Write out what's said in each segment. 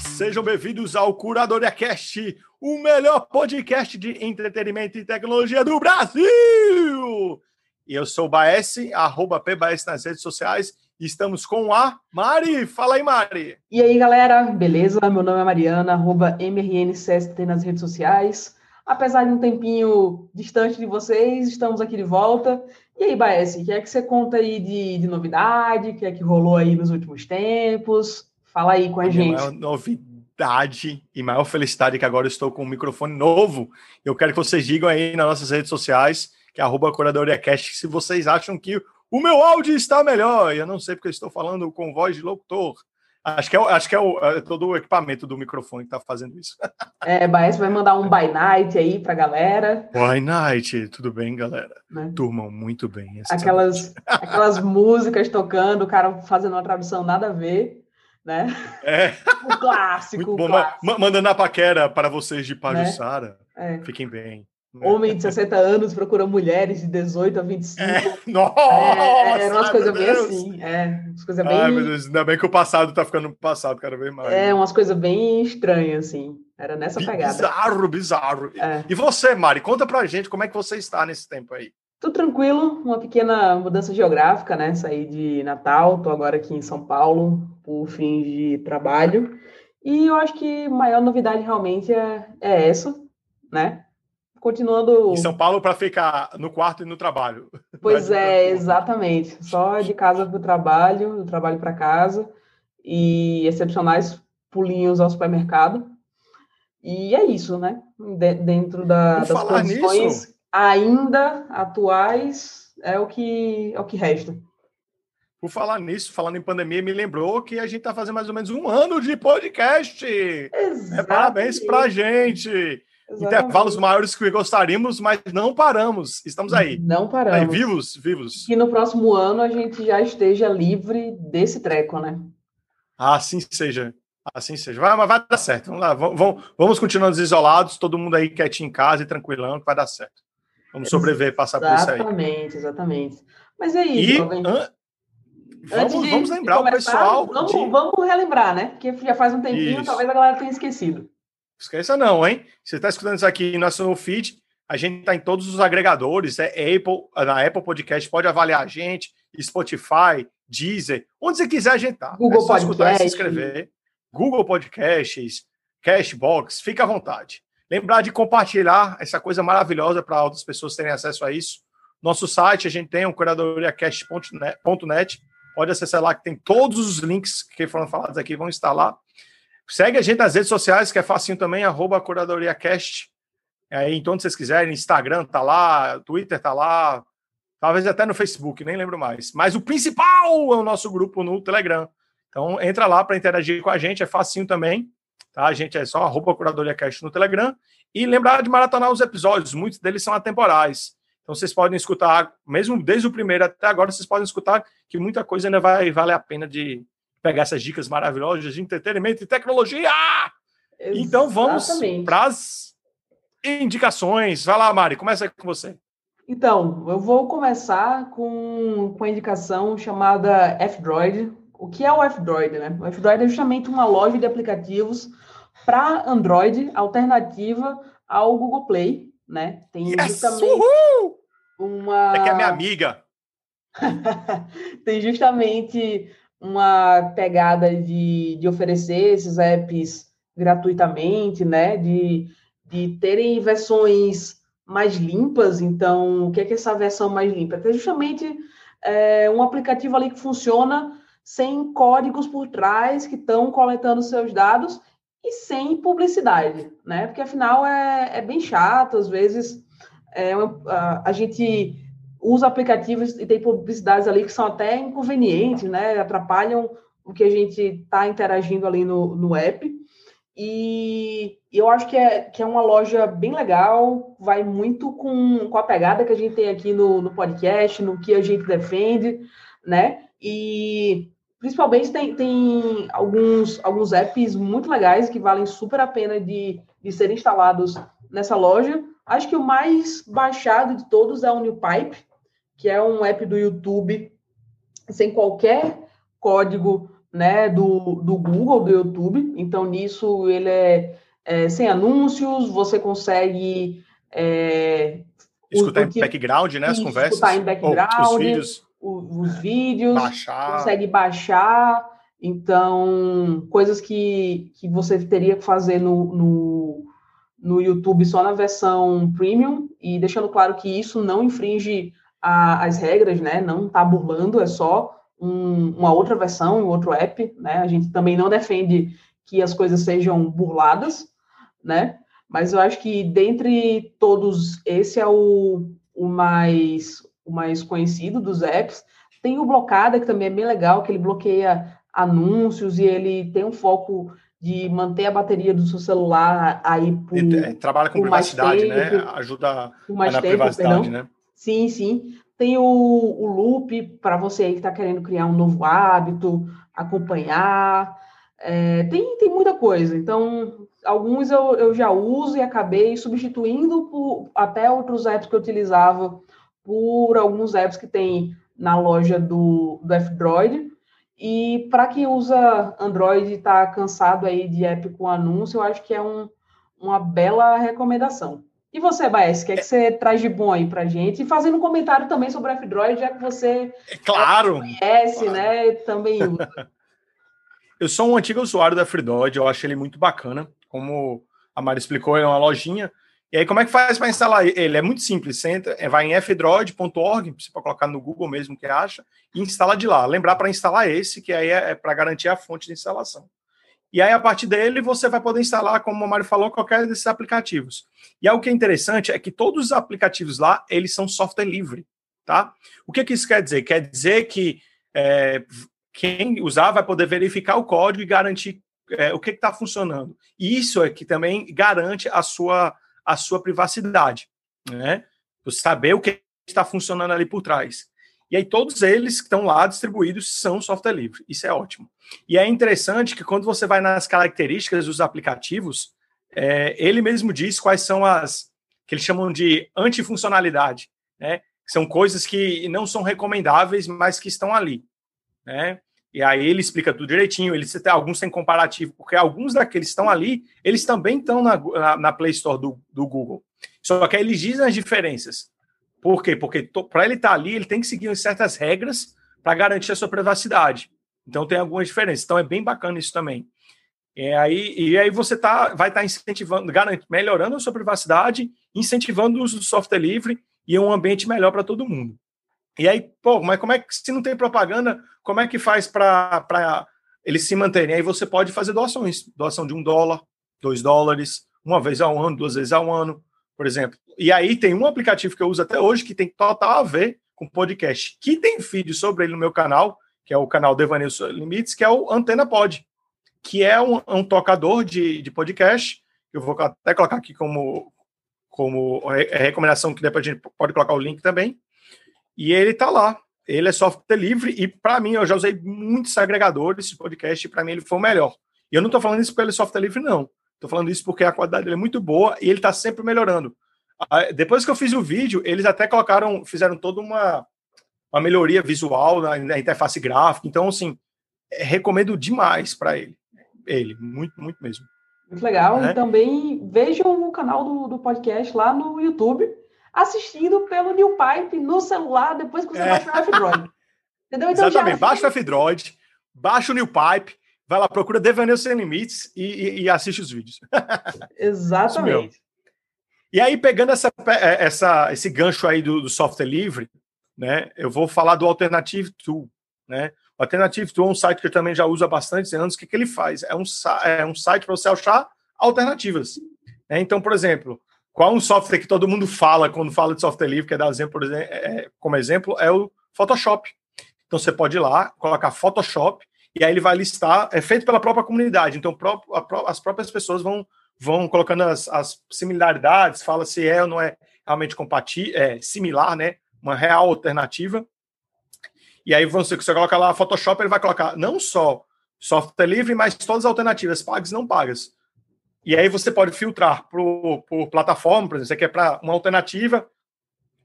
Sejam bem-vindos ao Curadoria Cast, o melhor podcast de entretenimento e tecnologia do Brasil. E eu sou o Baes, arroba PBaes nas redes sociais. E estamos com a Mari. Fala aí, Mari. E aí, galera, beleza? Meu nome é Mariana, arroba MRNCST nas redes sociais. Apesar de um tempinho distante de vocês, estamos aqui de volta. E aí, Baes, o que é que você conta aí de, de novidade? O que é que rolou aí nos últimos tempos? Fala aí com a, a gente. Maior novidade e maior felicidade que agora estou com um microfone novo. Eu quero que vocês digam aí nas nossas redes sociais, que é arroba CuradoriaCast, se vocês acham que o meu áudio está melhor. Eu não sei porque eu estou falando com voz de locutor. Acho que é, acho que é, o, é todo o equipamento do microfone que está fazendo isso. É, Baez vai mandar um by night aí para galera. By night, tudo bem, galera? Né? Turmam muito bem. Aquelas, aquelas músicas tocando, o cara fazendo uma tradução nada a ver né? É. O clássico. Muito bom. Clássico. Mandando a paquera para vocês de Pajussara. Né? É. Fiquem bem. Né? Homem de 60 anos procura mulheres de 18 a 25. É. Nossa! É, é umas coisas bem assim. É, umas coisas bem. Ai, meu Deus, ainda bem que o passado tá ficando passado cada vez mais. É, umas coisas bem estranhas, assim. Era nessa pegada. Bizarro, bizarro. É. E você, Mari, conta pra gente como é que você está nesse tempo aí. Tudo tranquilo, uma pequena mudança geográfica, né? Saí de Natal, tô agora aqui em São Paulo por fins de trabalho. E eu acho que a maior novidade realmente é, é essa, né? Continuando. Em São Paulo para ficar no quarto e no trabalho. Pois é, exatamente. Só de casa para o trabalho, do trabalho para casa. E excepcionais pulinhos ao supermercado. E é isso, né? De, dentro da, das condições. Nisso, ainda atuais é o que é o que resta. Por falar nisso, falando em pandemia, me lembrou que a gente está fazendo mais ou menos um ano de podcast. É, parabéns para a gente. Exatamente. Intervalos maiores que gostaríamos, mas não paramos. Estamos aí. Não paramos. Aí, vivos, vivos. E no próximo ano a gente já esteja livre desse treco, né? Assim seja. Assim seja. Vai, mas vai dar certo. Vamos lá. Vamos, vamos continuando isolados, todo mundo aí quietinho em casa e tranquilão, que vai dar certo. Vamos sobreviver, passar por isso aí. Exatamente, exatamente. Mas é isso. E, an... vamos, vamos lembrar começar, o pessoal. Vamos, de... vamos relembrar, né? Porque já faz um tempinho, isso. talvez a galera tenha esquecido. Esqueça não, hein? Você está escutando isso aqui no nosso feed, a gente está em todos os agregadores, é Apple, na Apple Podcast, pode avaliar a gente, Spotify, Deezer, onde você quiser a gente tá. Google é só escutar e se inscrever. Google Podcasts, Cashbox, fica à vontade. Lembrar de compartilhar essa coisa maravilhosa para outras pessoas terem acesso a isso. Nosso site, a gente tem um curadoriacast.net. Pode acessar lá que tem todos os links que foram falados aqui, vão estar lá. Segue a gente nas redes sociais, que é facinho também, arroba curadoriacast. Aí, então, onde vocês quiserem, Instagram tá lá, Twitter tá lá, talvez até no Facebook, nem lembro mais. Mas o principal é o nosso grupo no Telegram. Então, entra lá para interagir com a gente, é facinho também. Tá? A gente é só arroba Curadoria Cast no Telegram. E lembrar de maratonar os episódios, muitos deles são atemporais. Então vocês podem escutar, mesmo desde o primeiro até agora, vocês podem escutar que muita coisa ainda vai valer a pena de pegar essas dicas maravilhosas de entretenimento e tecnologia. Exatamente. Então vamos para as indicações. Vai lá, Mari, começa com você. Então, eu vou começar com, com a indicação chamada F-Droid. O que é o F-Droid? Né? O F-Droid é justamente uma loja de aplicativos para Android, alternativa ao Google Play, né? Tem yes! justamente Uhul! uma. É que é minha amiga. Tem justamente uma pegada de, de oferecer esses apps gratuitamente, né? De, de terem versões mais limpas. Então, o que é que é essa versão mais limpa? É justamente é, um aplicativo ali que funciona sem códigos por trás que estão coletando seus dados e sem publicidade, né? Porque afinal é, é bem chato, às vezes é, a, gente usa aplicativos e tem publicidades ali que são até inconvenientes, né? Atrapalham o que a gente está interagindo ali no, no app. E eu acho que é, que é uma loja bem legal, vai muito com, com a pegada que a gente tem aqui no, no podcast, no que a gente defende, né? E Principalmente tem, tem alguns, alguns apps muito legais que valem super a pena de, de serem instalados nessa loja. Acho que o mais baixado de todos é o NewPipe, que é um app do YouTube sem qualquer código né, do, do Google, do YouTube. Então, nisso ele é, é sem anúncios, você consegue é, escutar em background, né, as conversas, escutar em background, os vídeos, os, os vídeos baixar. consegue baixar. Então, coisas que, que você teria que fazer no, no, no YouTube só na versão premium, e deixando claro que isso não infringe a, as regras, né? Não está burlando, é só um, uma outra versão, um outro app, né? A gente também não defende que as coisas sejam burladas, né? Mas eu acho que dentre todos, esse é o, o mais o mais conhecido dos apps. Tem o Blocada, que também é bem legal, que ele bloqueia anúncios e ele tem um foco de manter a bateria do seu celular aí por, é, trabalha com privacidade, né? tempo, né? Ajuda na tempo, privacidade, perdão. né? Sim, sim. Tem o, o loop para você aí que está querendo criar um novo hábito, acompanhar. É, tem, tem muita coisa. Então, alguns eu, eu já uso e acabei substituindo por até outros apps que eu utilizava por alguns apps que tem na loja do, do F-Droid. E para quem usa Android e está cansado aí de app com anúncio, eu acho que é um, uma bela recomendação. E você, Baez, o que, é que você traz de bom aí pra gente? E fazendo um comentário também sobre o F-Droid, já que você é claro, conhece, claro. né? Também usa. eu sou um antigo usuário do F-Droid, eu acho ele muito bacana. Como a Mari explicou, ele é uma lojinha. E aí, como é que faz para instalar ele? É muito simples. Você entra, é, vai em fdroid.org, você pode colocar no Google mesmo que acha, e instala de lá. Lembrar para instalar esse, que aí é, é para garantir a fonte de instalação. E aí, a partir dele, você vai poder instalar, como o Mário falou, qualquer desses aplicativos. E algo que é interessante é que todos os aplicativos lá, eles são software livre, tá? O que, que isso quer dizer? Quer dizer que é, quem usar vai poder verificar o código e garantir é, o que está funcionando. E isso é que também garante a sua, a sua privacidade, né? Saber o que está funcionando ali por trás. E aí todos eles que estão lá distribuídos são software livre. Isso é ótimo. E é interessante que quando você vai nas características dos aplicativos, é, ele mesmo diz quais são as que eles chamam de antifuncionalidade, né? São coisas que não são recomendáveis, mas que estão ali, né? E aí ele explica tudo direitinho. Ele tem alguns têm comparativo, porque alguns daqueles estão ali, eles também estão na, na, na Play Store do, do Google. Só que aí eles dizem as diferenças. Por quê? Porque para ele estar tá ali, ele tem que seguir certas regras para garantir a sua privacidade. Então tem algumas diferenças. Então é bem bacana isso também. E aí, e aí você tá, vai estar tá incentivando, garante, melhorando a sua privacidade, incentivando o uso do software livre e um ambiente melhor para todo mundo. E aí, pô, mas como é que, se não tem propaganda, como é que faz para eles se manterem? Aí você pode fazer doações, doação de um dólar, dois dólares, uma vez ao ano, duas vezes ao ano, por exemplo. E aí tem um aplicativo que eu uso até hoje que tem total a ver com podcast, que tem vídeo sobre ele no meu canal, que é o canal Devaneio Limites, que é o Antena Pod, que é um, um tocador de, de podcast. Eu vou até colocar aqui como, como recomendação, que depois a gente pode colocar o link também. E ele tá lá. Ele é software livre e, para mim, eu já usei muitos agregadores de podcast e, para mim, ele foi o melhor. E eu não estou falando isso pelo software livre, não. Estou falando isso porque a qualidade dele é muito boa e ele está sempre melhorando. Depois que eu fiz o vídeo, eles até colocaram, fizeram toda uma, uma melhoria visual na, na interface gráfica. Então, assim, é, recomendo demais para ele. Ele, muito, muito mesmo. Muito legal. É. E também vejam o canal do, do podcast lá no YouTube, assistindo pelo New Pipe no celular, depois que você é. baixa o F-Droid. Entendeu? Então, Exatamente. Baixa o F-Droid, baixa o New Pipe, vai lá, procura Devaneio Sem Limites e, e, e assiste os vídeos. Exatamente. E aí, pegando essa, é, essa, esse gancho aí do, do, software livre, né, eu vou falar do Alternative Tool. Né? O Alternative Tool é um site que eu também já uso há bastante anos. O que, que ele faz? É um, é um site para você achar alternativas. Né? Então, por exemplo, qual um software que todo mundo fala quando fala de software livre, quer dar exemplo, exemplo, é, como exemplo, é o Photoshop. Então, você pode ir lá, colocar Photoshop e aí ele vai listar, é feito pela própria comunidade, então as próprias pessoas vão, vão colocando as, as similaridades, fala se é ou não é realmente compatível, é similar, né? Uma real alternativa. E aí você, você coloca lá Photoshop, ele vai colocar não só software livre, mas todas as alternativas, pagas e não pagas. E aí você pode filtrar por, por plataforma, por exemplo, você quer para uma alternativa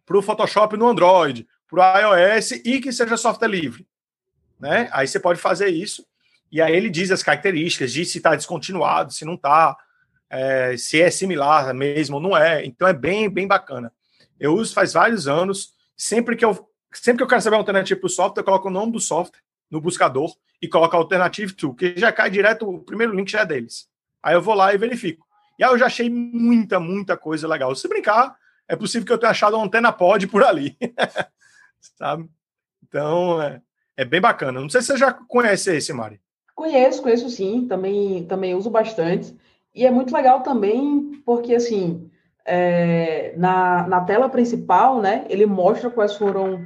para o Photoshop no Android, para o iOS e que seja software livre né? Aí você pode fazer isso. E aí ele diz as características, diz se está descontinuado, se não está, é, se é similar mesmo ou não é. Então é bem, bem bacana. Eu uso faz vários anos. Sempre que eu, sempre que eu quero saber uma alternativa para o software, eu coloco o nome do software no buscador e coloco Alternative to, que já cai direto, o primeiro link já é deles. Aí eu vou lá e verifico. E aí eu já achei muita, muita coisa legal. Se brincar, é possível que eu tenha achado uma antena pod por ali. Sabe? Então, é, é, bem bacana. Não sei se você já conhece esse, Mari. Conheço, conheço sim. Também, também uso bastante. E é muito legal também porque, assim, é, na, na tela principal, né, ele mostra quais foram,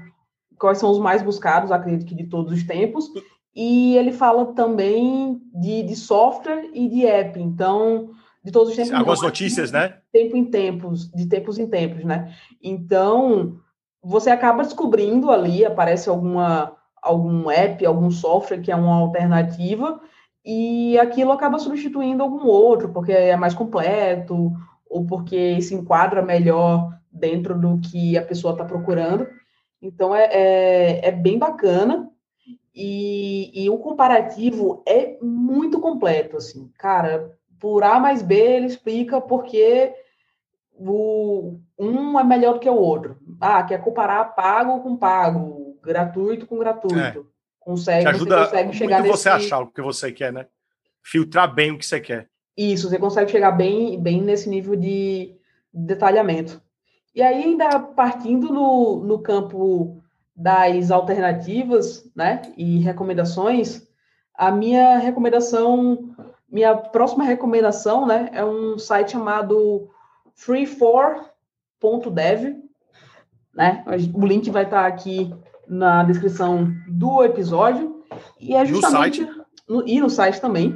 quais são os mais buscados, acredito que de todos os tempos, e ele fala também de, de software e de app, então, de todos os tempos. Algumas notícias, né? Tempo em tempos, de tempos em tempos, né? Então, você acaba descobrindo ali, aparece alguma, algum app, algum software que é uma alternativa, e aquilo acaba substituindo algum outro, porque é mais completo, ou porque se enquadra melhor dentro do que a pessoa está procurando. Então, é, é, é, bem bacana. E, e, o comparativo é muito completo, assim. Cara, por A mais B, ele explica porque o, um é melhor do que o outro. Ah, quer comparar pago com pago, gratuito com gratuito. É. Consegue, ajuda você consegue chegar nesse... você achar o que você quer, né? Filtrar bem o que você quer. Isso, você consegue chegar bem, bem nesse nível de detalhamento. E aí, ainda partindo no, no campo das alternativas, né, e recomendações, a minha recomendação, minha próxima recomendação, né, é um site chamado free4.dev, né, o link vai estar aqui na descrição do episódio, e é justamente... No site. No, e no site também.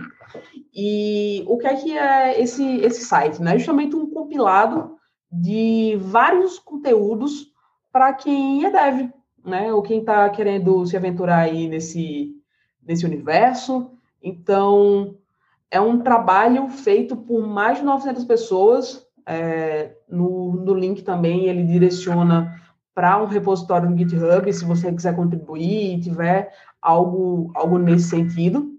E o que é que é esse, esse site? Né? É justamente um compilado de vários conteúdos para quem é dev, né? Ou quem está querendo se aventurar aí nesse, nesse universo. Então, é um trabalho feito por mais de 900 pessoas. É, no, no link também ele direciona para um repositório no GitHub, se você quiser contribuir e tiver algo, algo nesse sentido.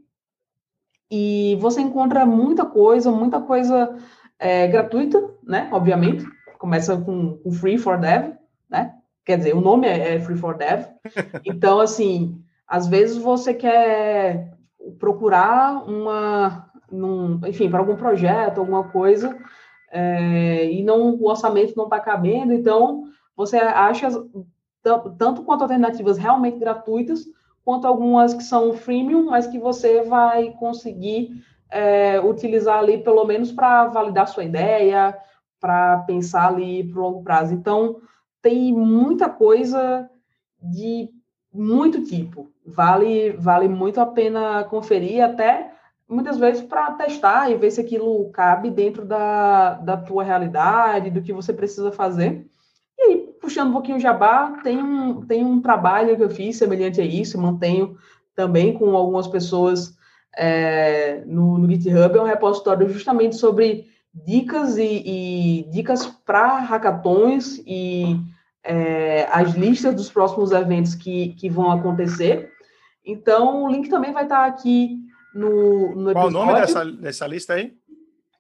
E você encontra muita coisa, muita coisa é, gratuita, né? Obviamente. Começa com, com Free for Dev, né? Quer dizer, o nome é, é Free for Dev. Então, assim, às vezes você quer procurar uma, num, enfim, para algum projeto, alguma coisa, é, e não o orçamento não está cabendo, então você acha tanto quanto alternativas realmente gratuitas, quanto algumas que são freemium, mas que você vai conseguir é, utilizar ali pelo menos para validar sua ideia, para pensar ali para o longo prazo. Então, tem muita coisa de muito tipo. Vale, vale muito a pena conferir, até muitas vezes para testar e ver se aquilo cabe dentro da, da tua realidade, do que você precisa fazer. E aí, puxando um pouquinho o jabá, tem um, tem um trabalho que eu fiz semelhante a isso, mantenho também com algumas pessoas é, no, no, GitHub, é um repositório justamente sobre dicas e, e dicas para hackathons e é, as listas dos próximos eventos que, que vão acontecer. Então, o link também vai estar aqui no, no episódio. Qual o nome dessa, dessa lista aí?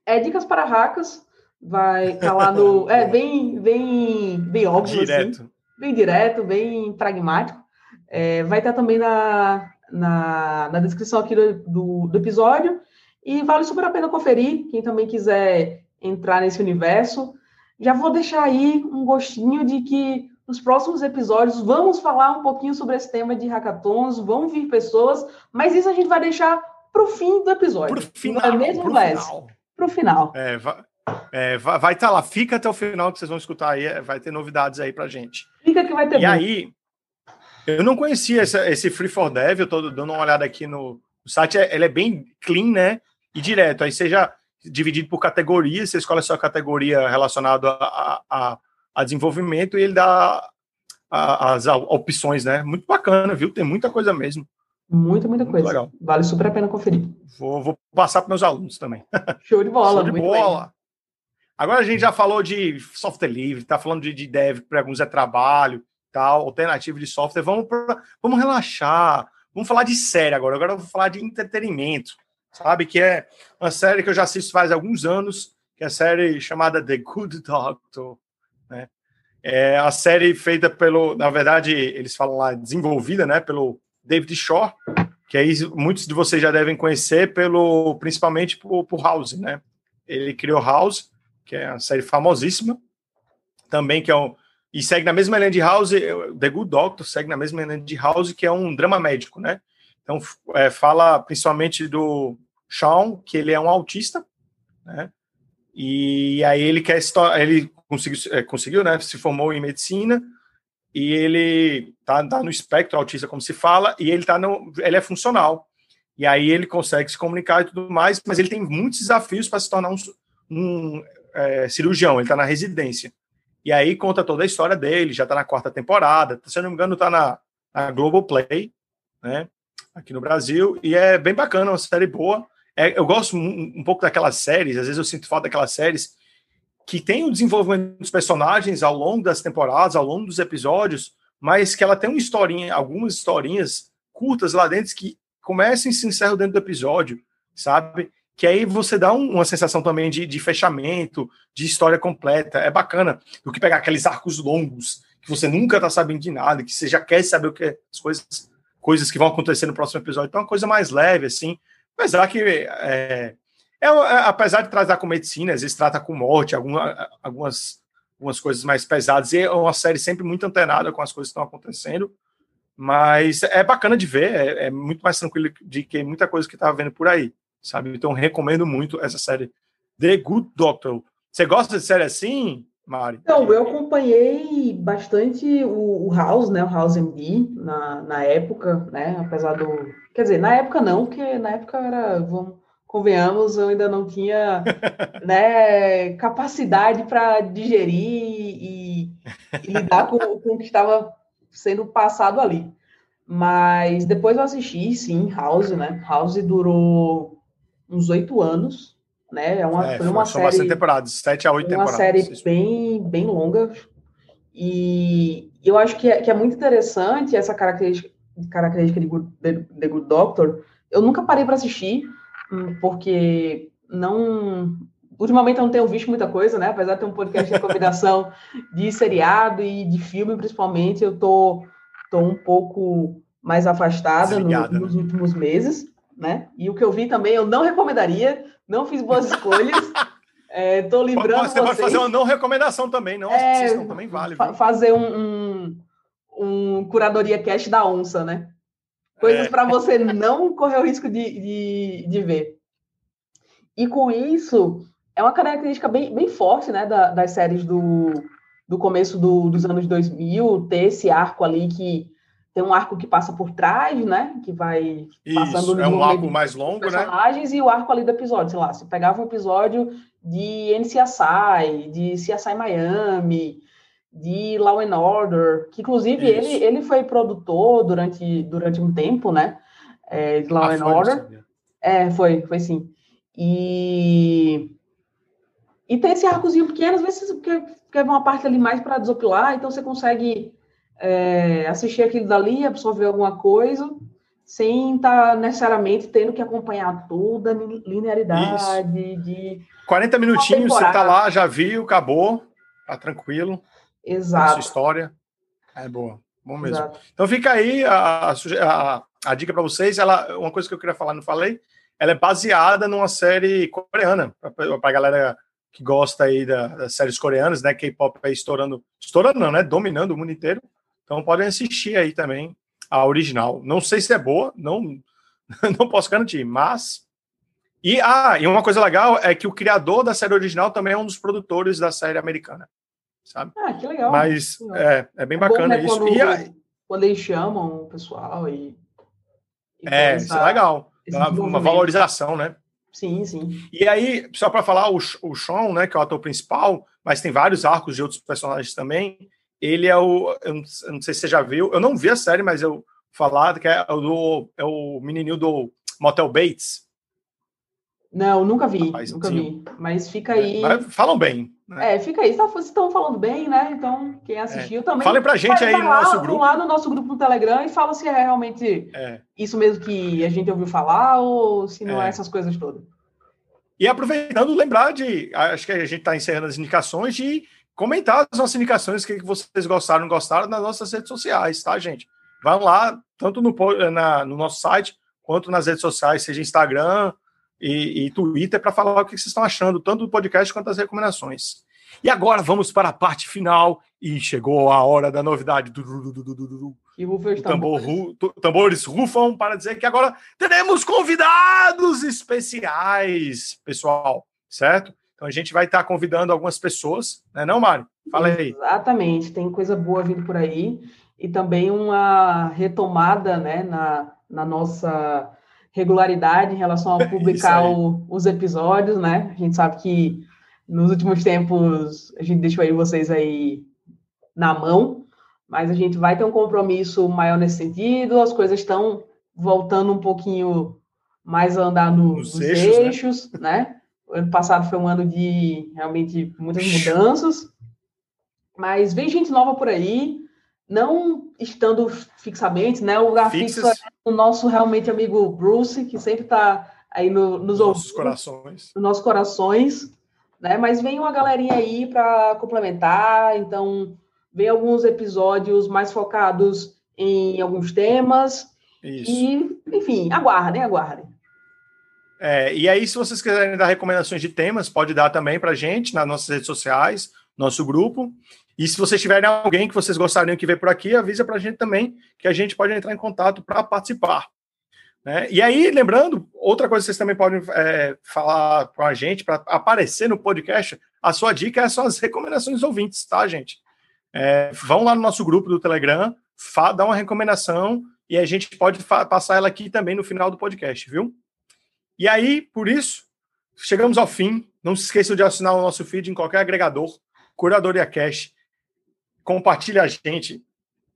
É Dicas para Hackers vai estar tá lá no. É bem, bem, bem óbvio. Assim. Direto. Assim, bem direto, bem pragmático. É, vai estar também na, na, na descrição aqui do, do, do, episódio. E vale super a pena conferir. Quem também quiser entrar nesse universo. Já vou deixar aí um gostinho de que nos próximos episódios vamos falar um pouquinho sobre esse tema de hackathons, vão vir pessoas, mas isso a gente vai deixar para o fim do episódio. Para o final. Não é mesmo, Para o final. É, vai, é, vai estar tá lá, fica até o final que vocês vão escutar aí, é, vai ter novidades aí pra gente. Fica que vai ter. E aí, eu não conhecia esse, esse Free for Dev, eu tô dando uma olhada aqui no, no site, é, ele é bem clean, né? E direto, aí seja dividido por categorias, você escolhe a sua categoria relacionada a, a, a desenvolvimento e ele dá a, as opções, né? Muito bacana, viu? Tem muita coisa mesmo. Muita, muita muito coisa. Legal. Vale super a pena conferir. Vou, vou passar para meus alunos também. Show de bola. Show de bola. Bem. Agora a gente já falou de software livre, está falando de, de dev, para alguns é trabalho, tal, alternativo de software. Vamos, pra, vamos relaxar, Vamos falar de série agora. Agora eu vou falar de entretenimento, sabe? Que é uma série que eu já assisto faz alguns anos, que é a série chamada The Good Doctor, né? É a série feita pelo, na verdade, eles falam lá, desenvolvida, né, pelo David Shore, que aí muitos de vocês já devem conhecer pelo, principalmente por, por House, né? Ele criou House, que é uma série famosíssima, também que é um, e segue na mesma linha de House, The Good Doctor segue na mesma linha de House, que é um drama médico, né? Então, é, fala principalmente do Sean, que ele é um autista, né? E aí ele quer ele conseguiu, é, conseguiu, né? Se formou em medicina e ele tá, tá no espectro autista, como se fala, e ele tá no, ele é funcional. E aí ele consegue se comunicar e tudo mais, mas ele tem muitos desafios para se tornar um, um é, cirurgião. Ele está na residência. E aí conta toda a história dele, já está na quarta temporada, se eu não me engano, está na, na Globoplay, né? Aqui no Brasil, e é bem bacana, uma série boa. É, eu gosto um, um, pouco daquelas séries, às vezes eu sinto falta daquelas séries que tem o desenvolvimento dos personagens ao longo das temporadas, ao longo dos episódios, mas que ela tem uma historinha, algumas historinhas curtas lá dentro que começam e se encerram dentro do episódio, sabe? que aí você dá um, uma sensação também de, de, fechamento, de história completa. É bacana do que pegar aqueles arcos longos, que você nunca está sabendo de nada, que você já quer saber o que é, as coisas, coisas que vão acontecer no próximo episódio. Então, é uma coisa mais leve, assim. Apesar que, é, é, é apesar de tratar com medicina, às vezes trata com morte, alguma, algumas, algumas coisas mais pesadas, e é uma série sempre muito antenada com as coisas que estão acontecendo. Mas é bacana de ver, é, é muito mais tranquilo de que muita coisa que estava vendo por aí sabe? Então recomendo muito essa série The Good Doctor. Você gosta de série assim, Mari? Então, eu acompanhei bastante o, o, House, né? O House MD na, na época, né? Apesar do. Quer dizer, na época não, porque na época era. Vamos, convenhamos, eu ainda não tinha né, capacidade para digerir e, e lidar com, com o que estava sendo passado ali. Mas depois eu assisti, sim, House, né? House durou uns oito anos, né? É uma, é, foi uma série. Bastante temporadas, sete a oito temporadas. Uma série bem, bem longa. E eu acho que é, que é muito interessante essa característica, característica de Good, The Good Doctor. Eu nunca parei para assistir, hum, porque não. Ultimamente eu não tenho visto muita coisa, né? Apesar de ter um podcast de combinação de seriado e de filme, principalmente, eu tô, tô um pouco mais afastada no, nos né? últimos meses né? E o que eu vi também, eu não recomendaria, não fiz boas escolhas. Estou é, lembrando Você vocês, pode fazer uma não recomendação também, não é, assistam, também vale. Fa fazer um, um, um, curadoria cast da onça, né? Coisas é. para você não correr o risco de, de, de, ver. E com isso, é uma característica bem, bem forte, né, da, das séries do, do começo do, dos anos 2000, ter esse arco ali que tem um arco que passa por trás, né? Que vai Isso, passando no é um arco mais longo, né? personagens né? e o arco ali do episódio, sei lá, você pegava um episódio de NCSI, de CSI Miami, de Law and Order, que inclusive ele, ele foi produtor durante, durante um tempo, né? É, de Law ah, and foi, Order. É, foi, foi sim. E e tem esse arcozinho pequeno, às vezes você quer, quer ver uma parte ali mais para desopilar, então você consegue é, assistir aquilo dali, absorver alguma coisa, sem estar tá necessariamente tendo que acompanhar toda a linearidade Isso. de. 40 minutinhos, você tá lá, já viu, acabou, tá tranquilo. Exato. Sua história. É boa. Bom mesmo. Exato. Então fica aí a, a, a dica para vocês. Ela, uma coisa que eu queria falar, não falei, ela é baseada numa série coreana, para a galera que gosta aí da, das séries coreanas, né? K-pop aí estourando, estourando não, né? Dominando o mundo inteiro. Então podem assistir aí também a original. Não sei se é boa, não, não posso garantir, mas. E, ah, e uma coisa legal é que o criador da série original também é um dos produtores da série americana. Sabe? Ah, que legal. Mas é, é bem é bacana bom, né, isso. Quando, e a... quando eles chamam o pessoal e. e é, isso é legal. Uma valorização, né? Sim, sim. E aí, só para falar, o, o Sean, né, que é o ator principal, mas tem vários arcos de outros personagens também ele é o. Eu não, eu não, sei se você já viu, eu não vi a série, mas eu falar que é o, do, é o menininho do Motel Bates. Não, nunca vi, nunca vi. Mas fica aí. É, falam bem. Né? É, fica aí. Vocês estão falando bem, né? Então, quem assistiu é. também. Falem pra gente aí no lá, nosso grupo. lá no nosso grupo no Telegram e fala se é realmente é. isso mesmo que a gente ouviu falar ou se não é, é essas coisas todas. E aproveitando, lembrar de. Acho que a gente está encerrando as indicações de comentar as nossas indicações, o que vocês gostaram, não gostaram, nas nossas redes sociais, tá, gente? Vão lá, tanto no, na, no nosso site, quanto nas redes sociais, seja Instagram e, e Twitter, para falar o que vocês estão achando, tanto do podcast quanto das recomendações. E agora vamos para a parte final, e chegou a hora da novidade. Du, du, du, e o tambor, ru, tambores rufam para dizer que agora teremos convidados especiais, pessoal, certo? Então a gente vai estar convidando algumas pessoas, né, não, Mário? Fala aí. Exatamente, tem coisa boa vindo por aí e também uma retomada, né, na, na nossa regularidade em relação a publicar o, os episódios, né? A gente sabe que nos últimos tempos a gente deixou aí vocês aí na mão, mas a gente vai ter um compromisso maior nesse sentido, as coisas estão voltando um pouquinho mais a andar no, nos, nos eixos, né? eixos né? né? Ano passado foi um ano de realmente muitas mudanças, mas vem gente nova por aí, não estando fixamente, né? O lugar fixo é o nosso realmente amigo Bruce, que sempre está aí no, nos nossos corações. Nos nossos corações, né? Mas vem uma galerinha aí para complementar, então vem alguns episódios mais focados em alguns temas. Isso. E, enfim, aguardem, aguardem. É, e aí, se vocês quiserem dar recomendações de temas, pode dar também para a gente nas nossas redes sociais, nosso grupo. E se vocês tiverem alguém que vocês gostariam que ver por aqui, avisa para a gente também, que a gente pode entrar em contato para participar. Né? E aí, lembrando, outra coisa que vocês também podem é, falar com a gente para aparecer no podcast, a sua dica é são as recomendações ouvintes, tá, gente? É, vão lá no nosso grupo do Telegram, dá uma recomendação e a gente pode passar ela aqui também no final do podcast, viu? E aí, por isso, chegamos ao fim. Não se esqueçam de assinar o nosso feed em qualquer agregador, Curadoria Cash. Compartilhe a gente.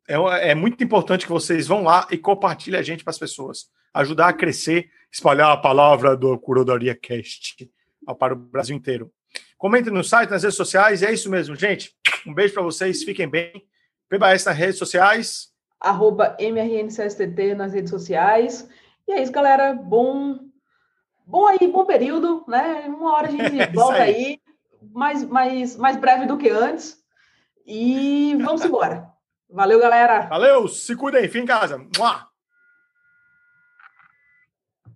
É, é muito importante que vocês vão lá e compartilhem a gente para as pessoas. Ajudar a crescer, espalhar a palavra do Curadoria Cast para o Brasil inteiro. Comentem no site, nas redes sociais. É isso mesmo, gente. Um beijo para vocês. Fiquem bem. PBS nas redes sociais. Arroba MRNCSTT nas redes sociais. E é isso, galera. Bom Bom aí, bom período, né? Uma hora a gente é volta aí. aí, mais, mais, mais breve do que antes. E vamos embora. Valeu, galera. Valeu, se cuidem, fiquem em casa. Mua!